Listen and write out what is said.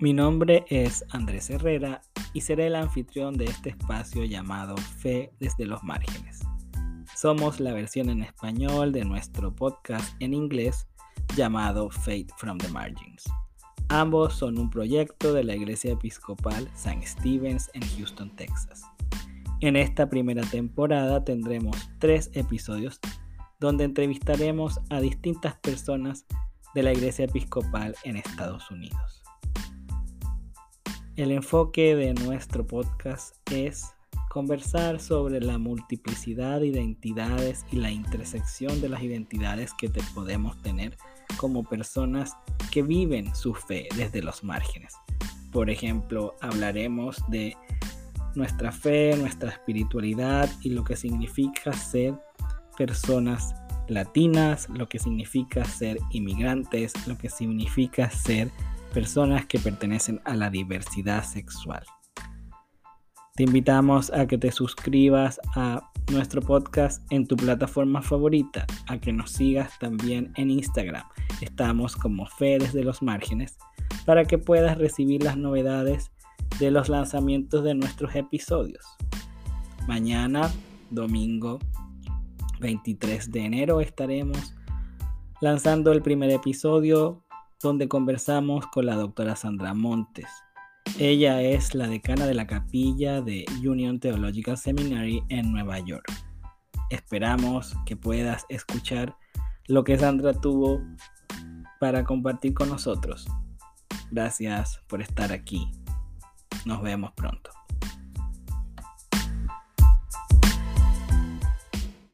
Mi nombre es Andrés Herrera y seré el anfitrión de este espacio llamado Fe desde los márgenes. Somos la versión en español de nuestro podcast en inglés llamado Faith from the Margins. Ambos son un proyecto de la Iglesia Episcopal St. Stephen's en Houston, Texas. En esta primera temporada tendremos tres episodios donde entrevistaremos a distintas personas de la Iglesia Episcopal en Estados Unidos. El enfoque de nuestro podcast es conversar sobre la multiplicidad de identidades y la intersección de las identidades que podemos tener como personas que viven su fe desde los márgenes. Por ejemplo, hablaremos de nuestra fe, nuestra espiritualidad y lo que significa ser personas latinas, lo que significa ser inmigrantes, lo que significa ser personas que pertenecen a la diversidad sexual. Te invitamos a que te suscribas a nuestro podcast en tu plataforma favorita, a que nos sigas también en Instagram. Estamos como Fe desde los márgenes para que puedas recibir las novedades de los lanzamientos de nuestros episodios. Mañana, domingo 23 de enero, estaremos lanzando el primer episodio donde conversamos con la doctora Sandra Montes. Ella es la decana de la capilla de Union Theological Seminary en Nueva York. Esperamos que puedas escuchar lo que Sandra tuvo para compartir con nosotros. Gracias por estar aquí. Nos vemos pronto.